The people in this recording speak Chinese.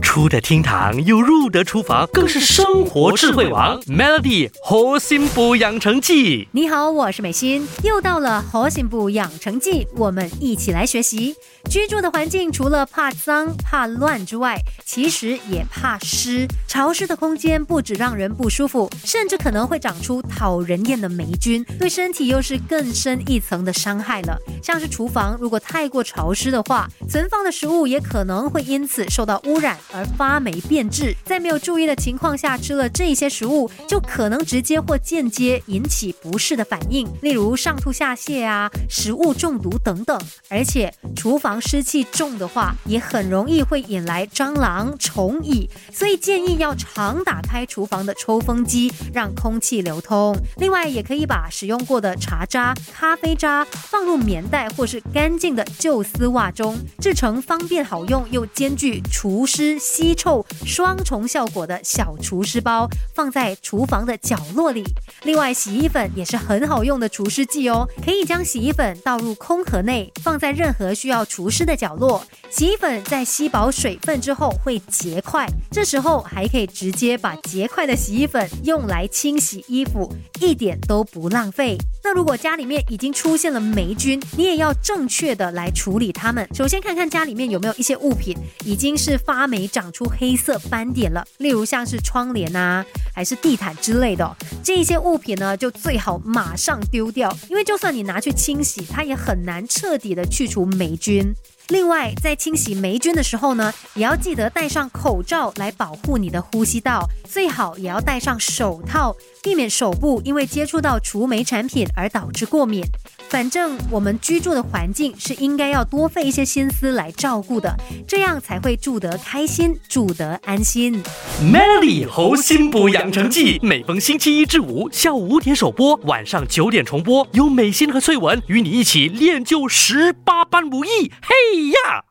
出得厅堂又入得厨房，更是生活智慧王。Melody 核心补养成记，你好，我是美心，又到了核心补养成记，我们一起来学习。居住的环境除了怕脏怕乱之外，其实也怕湿。潮湿的空间不止让人不舒服，甚至可能会长出讨人厌的霉菌，对身体又是更深一层的伤害了。像是厨房，如果太过潮湿的话，存放的食物也可能会因此受到污染而发霉变质。在没有注意的情况下吃了这些食物，就可能直接或间接引起不适的反应，例如上吐下泻啊、食物中毒等等。而且厨房。湿气重的话，也很容易会引来蟑螂、虫蚁，所以建议要常打开厨房的抽风机，让空气流通。另外，也可以把使用过的茶渣、咖啡渣放入棉袋或是干净的旧丝袜中，制成方便好用又兼具除湿吸臭双重效果的小除湿包，放在厨房的角落里。另外，洗衣粉也是很好用的除湿剂哦，可以将洗衣粉倒入空盒内，放在任何需要除湿的角落。洗衣粉在吸饱水分之后会结块，这时候还可以直接把结块的洗衣粉用来清洗衣服，一点都不浪费。那如果家里面已经出现了霉菌，你也要正确的来处理它们。首先看看家里面有没有一些物品已经是发霉、长出黑色斑点了，例如像是窗帘啊，还是地毯之类的。这一些物品呢，就最好马上丢掉，因为就算你拿去清洗，它也很难彻底的去除霉菌。另外，在清洗霉菌的时候呢，也要记得戴上口罩来保护你的呼吸道，最好也要戴上手套，避免手部因为接触到除霉产品而导致过敏。反正我们居住的环境是应该要多费一些心思来照顾的，这样才会住得开心，住得安心。Melody 猴心补养成记，每逢星期一至五下午五点首播，晚上九点重播，由美心和翠文与你一起练就十八般武艺。嘿呀！